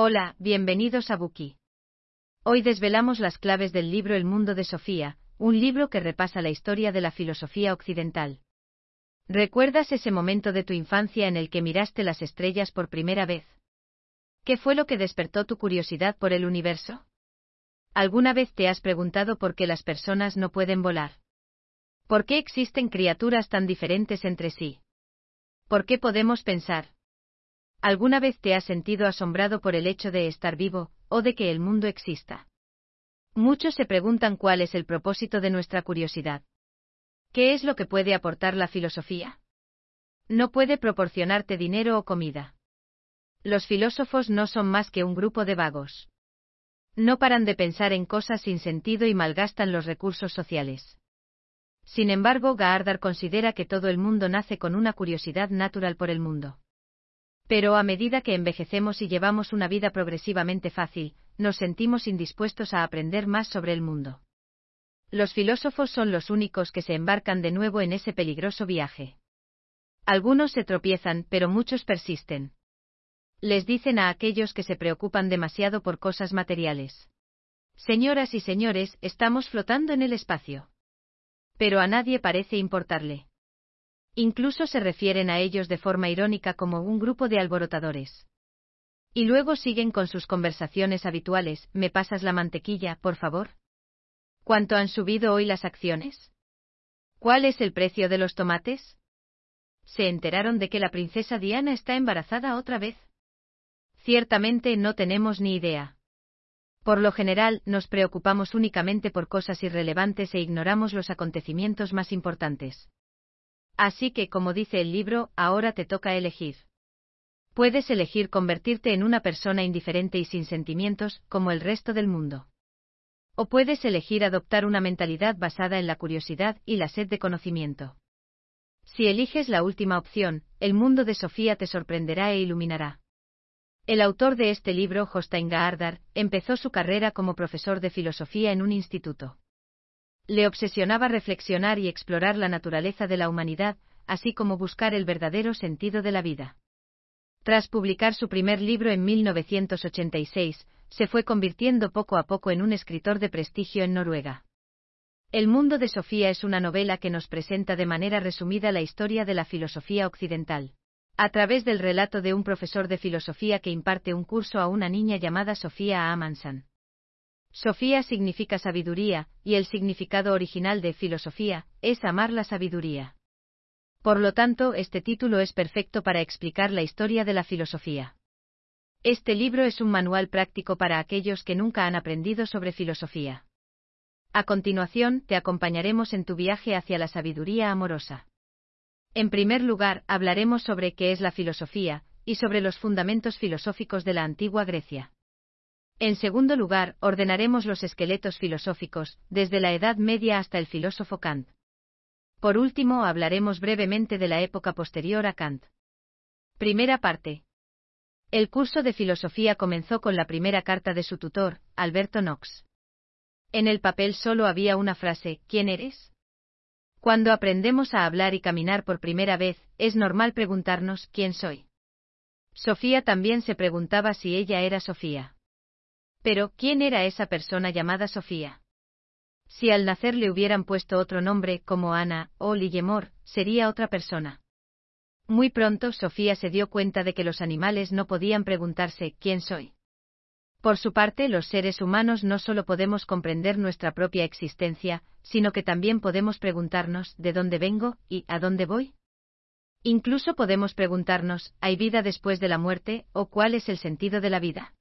Hola, bienvenidos a Buki. Hoy desvelamos las claves del libro El mundo de Sofía, un libro que repasa la historia de la filosofía occidental. ¿Recuerdas ese momento de tu infancia en el que miraste las estrellas por primera vez? ¿Qué fue lo que despertó tu curiosidad por el universo? ¿Alguna vez te has preguntado por qué las personas no pueden volar? ¿Por qué existen criaturas tan diferentes entre sí? ¿Por qué podemos pensar? ¿Alguna vez te has sentido asombrado por el hecho de estar vivo, o de que el mundo exista? Muchos se preguntan cuál es el propósito de nuestra curiosidad. ¿Qué es lo que puede aportar la filosofía? No puede proporcionarte dinero o comida. Los filósofos no son más que un grupo de vagos. No paran de pensar en cosas sin sentido y malgastan los recursos sociales. Sin embargo, Gaardar considera que todo el mundo nace con una curiosidad natural por el mundo. Pero a medida que envejecemos y llevamos una vida progresivamente fácil, nos sentimos indispuestos a aprender más sobre el mundo. Los filósofos son los únicos que se embarcan de nuevo en ese peligroso viaje. Algunos se tropiezan, pero muchos persisten. Les dicen a aquellos que se preocupan demasiado por cosas materiales. Señoras y señores, estamos flotando en el espacio. Pero a nadie parece importarle. Incluso se refieren a ellos de forma irónica como un grupo de alborotadores. Y luego siguen con sus conversaciones habituales, ¿me pasas la mantequilla, por favor? ¿Cuánto han subido hoy las acciones? ¿Cuál es el precio de los tomates? ¿Se enteraron de que la princesa Diana está embarazada otra vez? Ciertamente no tenemos ni idea. Por lo general, nos preocupamos únicamente por cosas irrelevantes e ignoramos los acontecimientos más importantes. Así que, como dice el libro, ahora te toca elegir. Puedes elegir convertirte en una persona indiferente y sin sentimientos, como el resto del mundo. O puedes elegir adoptar una mentalidad basada en la curiosidad y la sed de conocimiento. Si eliges la última opción, el mundo de Sofía te sorprenderá e iluminará. El autor de este libro, Jostein Gaardar, empezó su carrera como profesor de filosofía en un instituto. Le obsesionaba reflexionar y explorar la naturaleza de la humanidad, así como buscar el verdadero sentido de la vida. Tras publicar su primer libro en 1986, se fue convirtiendo poco a poco en un escritor de prestigio en Noruega. El mundo de Sofía es una novela que nos presenta de manera resumida la historia de la filosofía occidental. A través del relato de un profesor de filosofía que imparte un curso a una niña llamada Sofía Amansan. Sofía significa sabiduría, y el significado original de filosofía es amar la sabiduría. Por lo tanto, este título es perfecto para explicar la historia de la filosofía. Este libro es un manual práctico para aquellos que nunca han aprendido sobre filosofía. A continuación, te acompañaremos en tu viaje hacia la sabiduría amorosa. En primer lugar, hablaremos sobre qué es la filosofía, y sobre los fundamentos filosóficos de la antigua Grecia. En segundo lugar, ordenaremos los esqueletos filosóficos, desde la Edad Media hasta el filósofo Kant. Por último, hablaremos brevemente de la época posterior a Kant. Primera parte. El curso de filosofía comenzó con la primera carta de su tutor, Alberto Knox. En el papel solo había una frase, ¿quién eres? Cuando aprendemos a hablar y caminar por primera vez, es normal preguntarnos, ¿quién soy? Sofía también se preguntaba si ella era Sofía. Pero, ¿quién era esa persona llamada Sofía? Si al nacer le hubieran puesto otro nombre, como Ana o Lillemor, sería otra persona. Muy pronto Sofía se dio cuenta de que los animales no podían preguntarse ¿quién soy? Por su parte, los seres humanos no solo podemos comprender nuestra propia existencia, sino que también podemos preguntarnos ¿de dónde vengo y a dónde voy? Incluso podemos preguntarnos ¿hay vida después de la muerte o cuál es el sentido de la vida?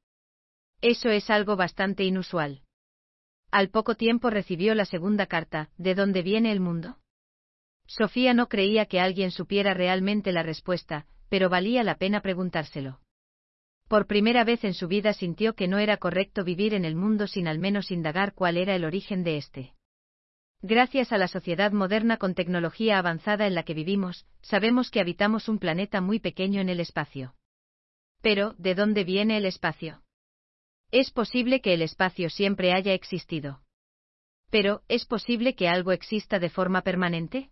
Eso es algo bastante inusual. Al poco tiempo recibió la segunda carta, ¿de dónde viene el mundo? Sofía no creía que alguien supiera realmente la respuesta, pero valía la pena preguntárselo. Por primera vez en su vida sintió que no era correcto vivir en el mundo sin al menos indagar cuál era el origen de éste. Gracias a la sociedad moderna con tecnología avanzada en la que vivimos, sabemos que habitamos un planeta muy pequeño en el espacio. Pero, ¿de dónde viene el espacio? Es posible que el espacio siempre haya existido. Pero, ¿es posible que algo exista de forma permanente?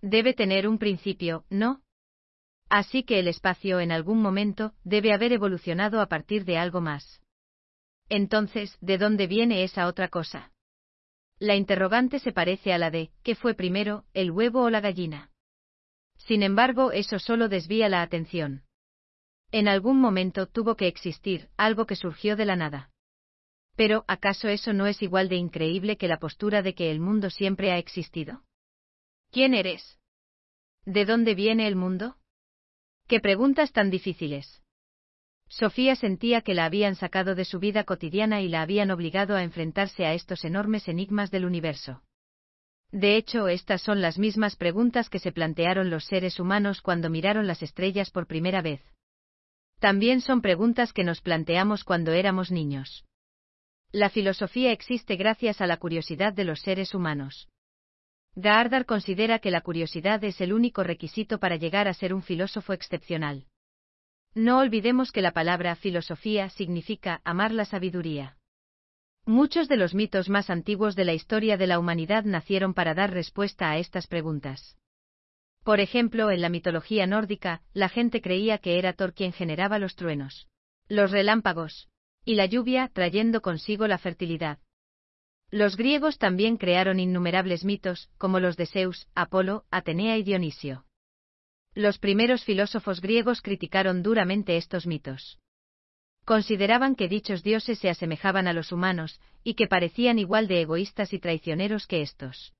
Debe tener un principio, ¿no? Así que el espacio en algún momento debe haber evolucionado a partir de algo más. Entonces, ¿de dónde viene esa otra cosa? La interrogante se parece a la de, ¿qué fue primero, el huevo o la gallina? Sin embargo, eso solo desvía la atención. En algún momento tuvo que existir algo que surgió de la nada. Pero, ¿acaso eso no es igual de increíble que la postura de que el mundo siempre ha existido? ¿Quién eres? ¿De dónde viene el mundo? ¿Qué preguntas tan difíciles? Sofía sentía que la habían sacado de su vida cotidiana y la habían obligado a enfrentarse a estos enormes enigmas del universo. De hecho, estas son las mismas preguntas que se plantearon los seres humanos cuando miraron las estrellas por primera vez. También son preguntas que nos planteamos cuando éramos niños. La filosofía existe gracias a la curiosidad de los seres humanos. Gaardar considera que la curiosidad es el único requisito para llegar a ser un filósofo excepcional. No olvidemos que la palabra filosofía significa amar la sabiduría. Muchos de los mitos más antiguos de la historia de la humanidad nacieron para dar respuesta a estas preguntas. Por ejemplo, en la mitología nórdica, la gente creía que era Thor quien generaba los truenos, los relámpagos y la lluvia, trayendo consigo la fertilidad. Los griegos también crearon innumerables mitos, como los de Zeus, Apolo, Atenea y Dionisio. Los primeros filósofos griegos criticaron duramente estos mitos. Consideraban que dichos dioses se asemejaban a los humanos, y que parecían igual de egoístas y traicioneros que estos.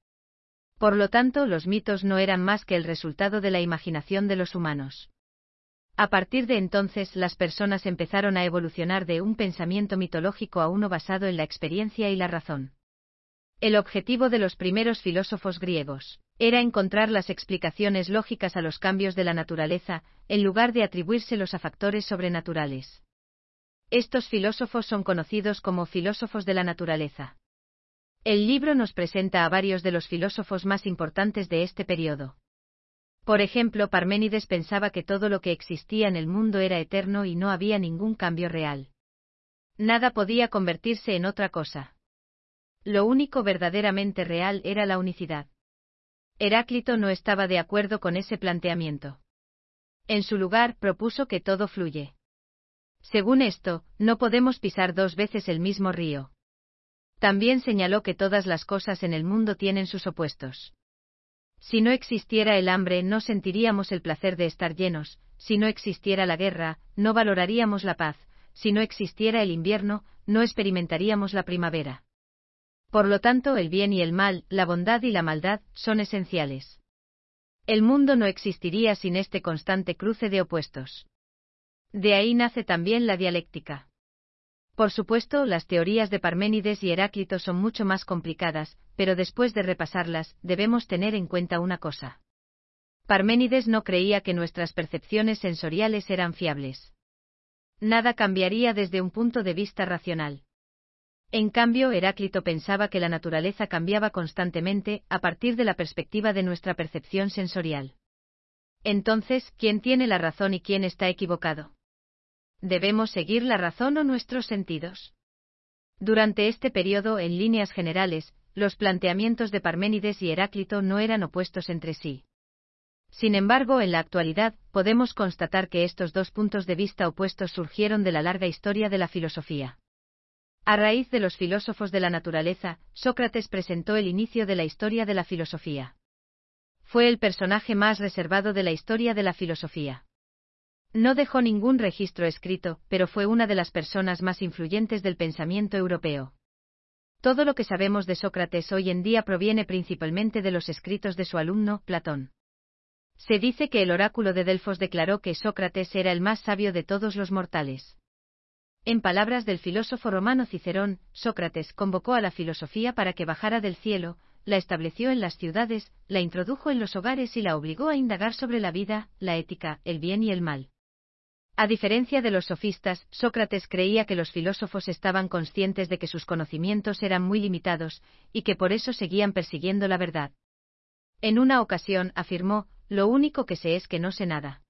Por lo tanto, los mitos no eran más que el resultado de la imaginación de los humanos. A partir de entonces las personas empezaron a evolucionar de un pensamiento mitológico a uno basado en la experiencia y la razón. El objetivo de los primeros filósofos griegos era encontrar las explicaciones lógicas a los cambios de la naturaleza, en lugar de atribuírselos a factores sobrenaturales. Estos filósofos son conocidos como filósofos de la naturaleza. El libro nos presenta a varios de los filósofos más importantes de este periodo. Por ejemplo, Parménides pensaba que todo lo que existía en el mundo era eterno y no había ningún cambio real. Nada podía convertirse en otra cosa. Lo único verdaderamente real era la unicidad. Heráclito no estaba de acuerdo con ese planteamiento. En su lugar, propuso que todo fluye. Según esto, no podemos pisar dos veces el mismo río. También señaló que todas las cosas en el mundo tienen sus opuestos. Si no existiera el hambre, no sentiríamos el placer de estar llenos, si no existiera la guerra, no valoraríamos la paz, si no existiera el invierno, no experimentaríamos la primavera. Por lo tanto, el bien y el mal, la bondad y la maldad, son esenciales. El mundo no existiría sin este constante cruce de opuestos. De ahí nace también la dialéctica. Por supuesto, las teorías de Parménides y Heráclito son mucho más complicadas, pero después de repasarlas, debemos tener en cuenta una cosa. Parménides no creía que nuestras percepciones sensoriales eran fiables. Nada cambiaría desde un punto de vista racional. En cambio, Heráclito pensaba que la naturaleza cambiaba constantemente a partir de la perspectiva de nuestra percepción sensorial. Entonces, ¿quién tiene la razón y quién está equivocado? ¿Debemos seguir la razón o nuestros sentidos? Durante este periodo, en líneas generales, los planteamientos de Parménides y Heráclito no eran opuestos entre sí. Sin embargo, en la actualidad, podemos constatar que estos dos puntos de vista opuestos surgieron de la larga historia de la filosofía. A raíz de los filósofos de la naturaleza, Sócrates presentó el inicio de la historia de la filosofía. Fue el personaje más reservado de la historia de la filosofía. No dejó ningún registro escrito, pero fue una de las personas más influyentes del pensamiento europeo. Todo lo que sabemos de Sócrates hoy en día proviene principalmente de los escritos de su alumno, Platón. Se dice que el oráculo de Delfos declaró que Sócrates era el más sabio de todos los mortales. En palabras del filósofo romano Cicerón, Sócrates convocó a la filosofía para que bajara del cielo, la estableció en las ciudades, la introdujo en los hogares y la obligó a indagar sobre la vida, la ética, el bien y el mal. A diferencia de los sofistas, Sócrates creía que los filósofos estaban conscientes de que sus conocimientos eran muy limitados, y que por eso seguían persiguiendo la verdad. En una ocasión afirmó, lo único que sé es que no sé nada.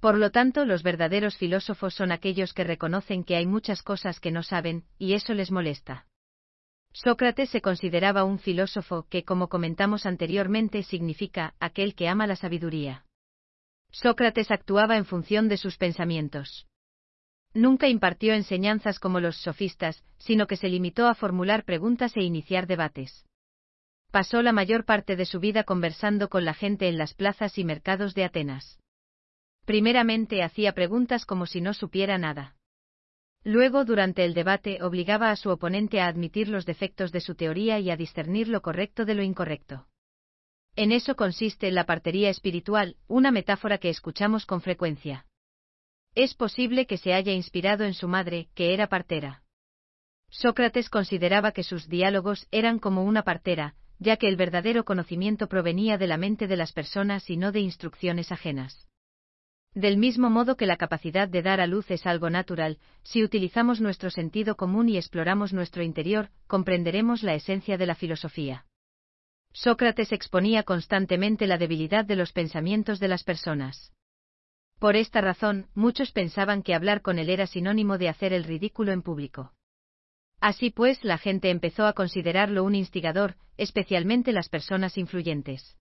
Por lo tanto, los verdaderos filósofos son aquellos que reconocen que hay muchas cosas que no saben, y eso les molesta. Sócrates se consideraba un filósofo que, como comentamos anteriormente, significa aquel que ama la sabiduría. Sócrates actuaba en función de sus pensamientos. Nunca impartió enseñanzas como los sofistas, sino que se limitó a formular preguntas e iniciar debates. Pasó la mayor parte de su vida conversando con la gente en las plazas y mercados de Atenas. Primeramente hacía preguntas como si no supiera nada. Luego, durante el debate, obligaba a su oponente a admitir los defectos de su teoría y a discernir lo correcto de lo incorrecto. En eso consiste la partería espiritual, una metáfora que escuchamos con frecuencia. Es posible que se haya inspirado en su madre, que era partera. Sócrates consideraba que sus diálogos eran como una partera, ya que el verdadero conocimiento provenía de la mente de las personas y no de instrucciones ajenas. Del mismo modo que la capacidad de dar a luz es algo natural, si utilizamos nuestro sentido común y exploramos nuestro interior, comprenderemos la esencia de la filosofía. Sócrates exponía constantemente la debilidad de los pensamientos de las personas. Por esta razón, muchos pensaban que hablar con él era sinónimo de hacer el ridículo en público. Así pues, la gente empezó a considerarlo un instigador, especialmente las personas influyentes.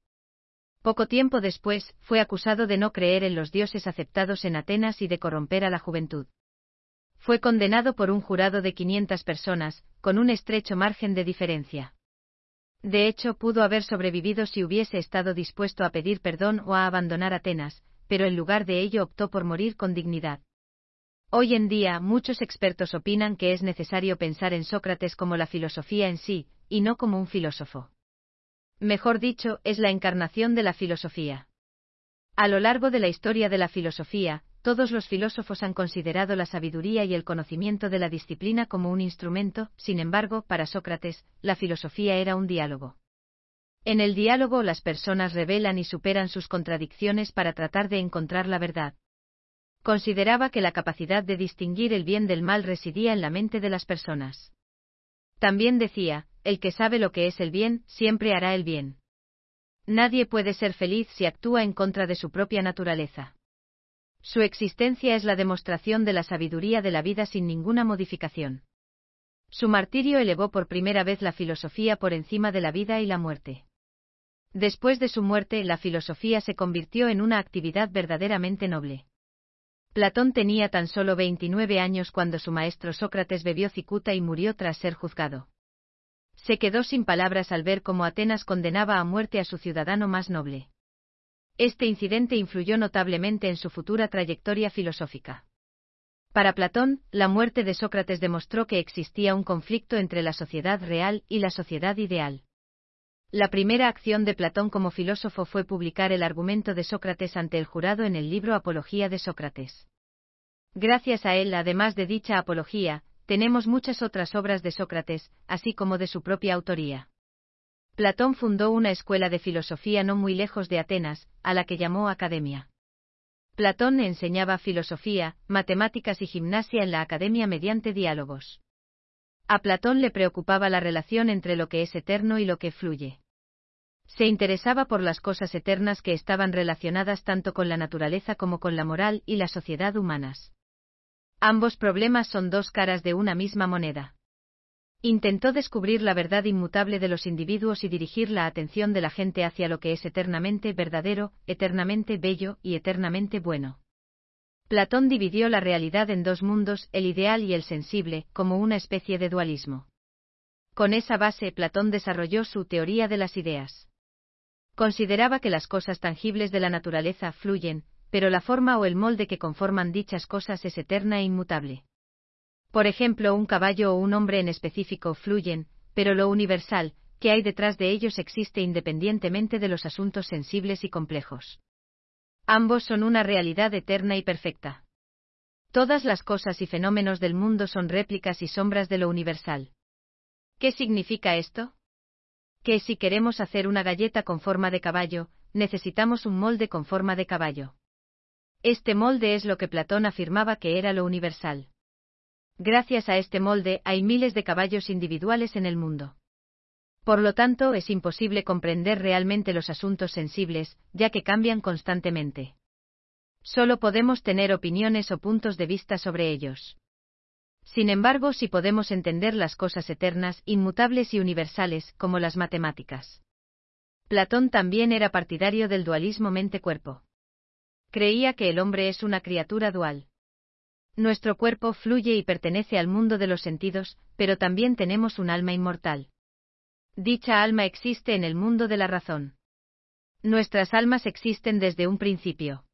Poco tiempo después, fue acusado de no creer en los dioses aceptados en Atenas y de corromper a la juventud. Fue condenado por un jurado de 500 personas, con un estrecho margen de diferencia. De hecho, pudo haber sobrevivido si hubiese estado dispuesto a pedir perdón o a abandonar Atenas, pero en lugar de ello optó por morir con dignidad. Hoy en día, muchos expertos opinan que es necesario pensar en Sócrates como la filosofía en sí, y no como un filósofo. Mejor dicho, es la encarnación de la filosofía. A lo largo de la historia de la filosofía, todos los filósofos han considerado la sabiduría y el conocimiento de la disciplina como un instrumento, sin embargo, para Sócrates, la filosofía era un diálogo. En el diálogo las personas revelan y superan sus contradicciones para tratar de encontrar la verdad. Consideraba que la capacidad de distinguir el bien del mal residía en la mente de las personas. También decía, el que sabe lo que es el bien, siempre hará el bien. Nadie puede ser feliz si actúa en contra de su propia naturaleza. Su existencia es la demostración de la sabiduría de la vida sin ninguna modificación. Su martirio elevó por primera vez la filosofía por encima de la vida y la muerte. Después de su muerte, la filosofía se convirtió en una actividad verdaderamente noble. Platón tenía tan solo 29 años cuando su maestro Sócrates bebió cicuta y murió tras ser juzgado. Se quedó sin palabras al ver cómo Atenas condenaba a muerte a su ciudadano más noble. Este incidente influyó notablemente en su futura trayectoria filosófica. Para Platón, la muerte de Sócrates demostró que existía un conflicto entre la sociedad real y la sociedad ideal. La primera acción de Platón como filósofo fue publicar el argumento de Sócrates ante el jurado en el libro Apología de Sócrates. Gracias a él, además de dicha apología, tenemos muchas otras obras de Sócrates, así como de su propia autoría. Platón fundó una escuela de filosofía no muy lejos de Atenas, a la que llamó Academia. Platón enseñaba filosofía, matemáticas y gimnasia en la academia mediante diálogos. A Platón le preocupaba la relación entre lo que es eterno y lo que fluye. Se interesaba por las cosas eternas que estaban relacionadas tanto con la naturaleza como con la moral y la sociedad humanas. Ambos problemas son dos caras de una misma moneda. Intentó descubrir la verdad inmutable de los individuos y dirigir la atención de la gente hacia lo que es eternamente verdadero, eternamente bello y eternamente bueno. Platón dividió la realidad en dos mundos, el ideal y el sensible, como una especie de dualismo. Con esa base, Platón desarrolló su teoría de las ideas. Consideraba que las cosas tangibles de la naturaleza fluyen, pero la forma o el molde que conforman dichas cosas es eterna e inmutable. Por ejemplo, un caballo o un hombre en específico fluyen, pero lo universal, que hay detrás de ellos existe independientemente de los asuntos sensibles y complejos. Ambos son una realidad eterna y perfecta. Todas las cosas y fenómenos del mundo son réplicas y sombras de lo universal. ¿Qué significa esto? Que si queremos hacer una galleta con forma de caballo, necesitamos un molde con forma de caballo. Este molde es lo que Platón afirmaba que era lo universal. Gracias a este molde hay miles de caballos individuales en el mundo. Por lo tanto, es imposible comprender realmente los asuntos sensibles, ya que cambian constantemente. Solo podemos tener opiniones o puntos de vista sobre ellos. Sin embargo, sí podemos entender las cosas eternas, inmutables y universales, como las matemáticas. Platón también era partidario del dualismo mente-cuerpo. Creía que el hombre es una criatura dual. Nuestro cuerpo fluye y pertenece al mundo de los sentidos, pero también tenemos un alma inmortal. Dicha alma existe en el mundo de la razón. Nuestras almas existen desde un principio.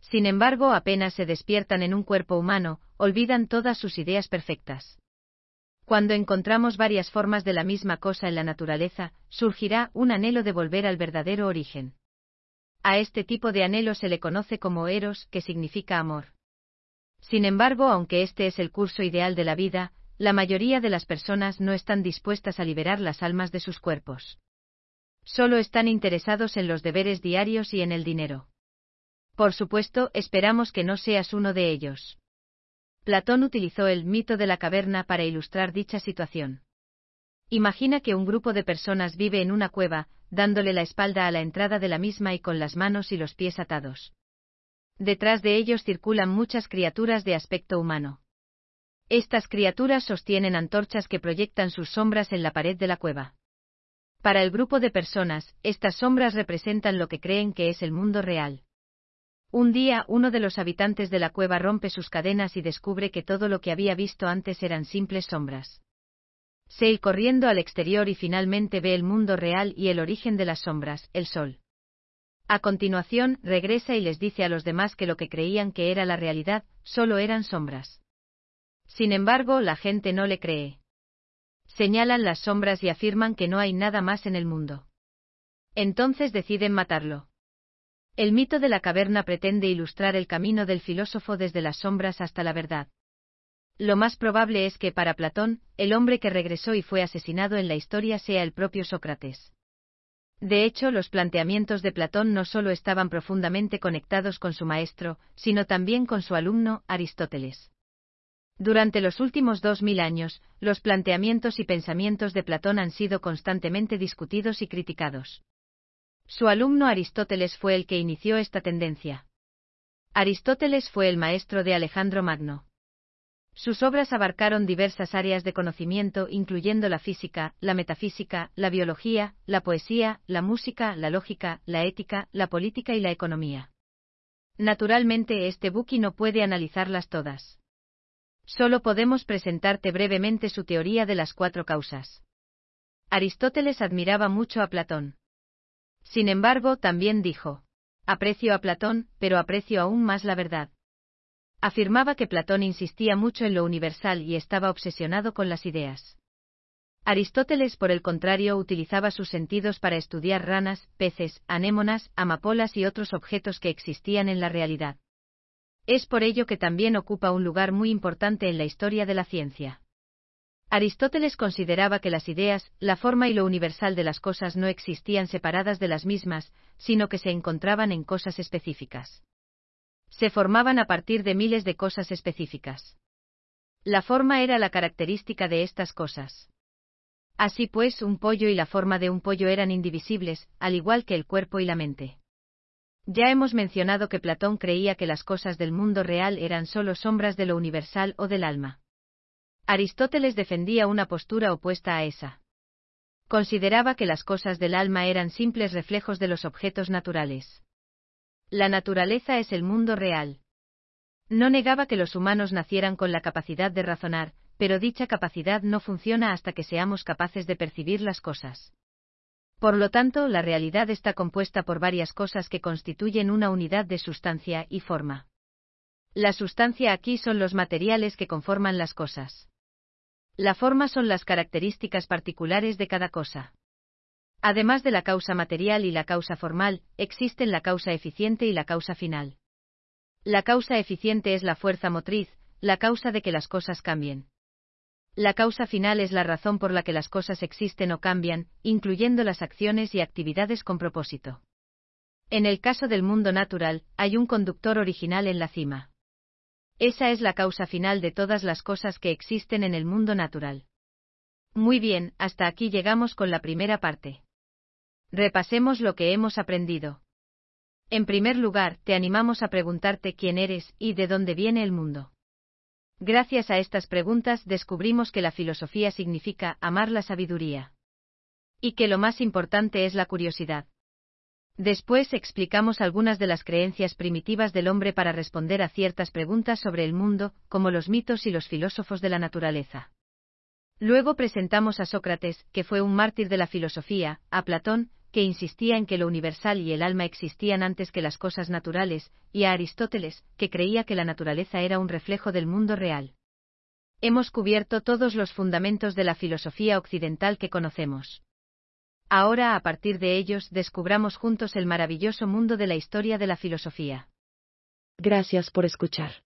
Sin embargo, apenas se despiertan en un cuerpo humano, olvidan todas sus ideas perfectas. Cuando encontramos varias formas de la misma cosa en la naturaleza, surgirá un anhelo de volver al verdadero origen. A este tipo de anhelo se le conoce como eros, que significa amor. Sin embargo, aunque este es el curso ideal de la vida, la mayoría de las personas no están dispuestas a liberar las almas de sus cuerpos. Solo están interesados en los deberes diarios y en el dinero. Por supuesto, esperamos que no seas uno de ellos. Platón utilizó el mito de la caverna para ilustrar dicha situación. Imagina que un grupo de personas vive en una cueva, dándole la espalda a la entrada de la misma y con las manos y los pies atados. Detrás de ellos circulan muchas criaturas de aspecto humano. Estas criaturas sostienen antorchas que proyectan sus sombras en la pared de la cueva. Para el grupo de personas, estas sombras representan lo que creen que es el mundo real. Un día, uno de los habitantes de la cueva rompe sus cadenas y descubre que todo lo que había visto antes eran simples sombras. Se ir corriendo al exterior y finalmente ve el mundo real y el origen de las sombras, el sol. A continuación, regresa y les dice a los demás que lo que creían que era la realidad, solo eran sombras. Sin embargo, la gente no le cree. Señalan las sombras y afirman que no hay nada más en el mundo. Entonces deciden matarlo. El mito de la caverna pretende ilustrar el camino del filósofo desde las sombras hasta la verdad. Lo más probable es que para Platón, el hombre que regresó y fue asesinado en la historia sea el propio Sócrates. De hecho, los planteamientos de Platón no solo estaban profundamente conectados con su maestro, sino también con su alumno, Aristóteles. Durante los últimos dos mil años, los planteamientos y pensamientos de Platón han sido constantemente discutidos y criticados. Su alumno Aristóteles fue el que inició esta tendencia. Aristóteles fue el maestro de Alejandro Magno. Sus obras abarcaron diversas áreas de conocimiento, incluyendo la física, la metafísica, la biología, la poesía, la música, la lógica, la ética, la política y la economía. Naturalmente, este buki no puede analizarlas todas. Solo podemos presentarte brevemente su teoría de las cuatro causas. Aristóteles admiraba mucho a Platón. Sin embargo, también dijo, aprecio a Platón, pero aprecio aún más la verdad. Afirmaba que Platón insistía mucho en lo universal y estaba obsesionado con las ideas. Aristóteles, por el contrario, utilizaba sus sentidos para estudiar ranas, peces, anémonas, amapolas y otros objetos que existían en la realidad. Es por ello que también ocupa un lugar muy importante en la historia de la ciencia. Aristóteles consideraba que las ideas, la forma y lo universal de las cosas no existían separadas de las mismas, sino que se encontraban en cosas específicas. Se formaban a partir de miles de cosas específicas. La forma era la característica de estas cosas. Así pues, un pollo y la forma de un pollo eran indivisibles, al igual que el cuerpo y la mente. Ya hemos mencionado que Platón creía que las cosas del mundo real eran solo sombras de lo universal o del alma. Aristóteles defendía una postura opuesta a esa. Consideraba que las cosas del alma eran simples reflejos de los objetos naturales. La naturaleza es el mundo real. No negaba que los humanos nacieran con la capacidad de razonar, pero dicha capacidad no funciona hasta que seamos capaces de percibir las cosas. Por lo tanto, la realidad está compuesta por varias cosas que constituyen una unidad de sustancia y forma. La sustancia aquí son los materiales que conforman las cosas. La forma son las características particulares de cada cosa. Además de la causa material y la causa formal, existen la causa eficiente y la causa final. La causa eficiente es la fuerza motriz, la causa de que las cosas cambien. La causa final es la razón por la que las cosas existen o cambian, incluyendo las acciones y actividades con propósito. En el caso del mundo natural, hay un conductor original en la cima. Esa es la causa final de todas las cosas que existen en el mundo natural. Muy bien, hasta aquí llegamos con la primera parte. Repasemos lo que hemos aprendido. En primer lugar, te animamos a preguntarte quién eres y de dónde viene el mundo. Gracias a estas preguntas descubrimos que la filosofía significa amar la sabiduría. Y que lo más importante es la curiosidad. Después explicamos algunas de las creencias primitivas del hombre para responder a ciertas preguntas sobre el mundo, como los mitos y los filósofos de la naturaleza. Luego presentamos a Sócrates, que fue un mártir de la filosofía, a Platón, que insistía en que lo universal y el alma existían antes que las cosas naturales, y a Aristóteles, que creía que la naturaleza era un reflejo del mundo real. Hemos cubierto todos los fundamentos de la filosofía occidental que conocemos. Ahora a partir de ellos descubramos juntos el maravilloso mundo de la historia de la filosofía. Gracias por escuchar.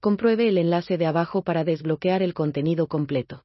Compruebe el enlace de abajo para desbloquear el contenido completo.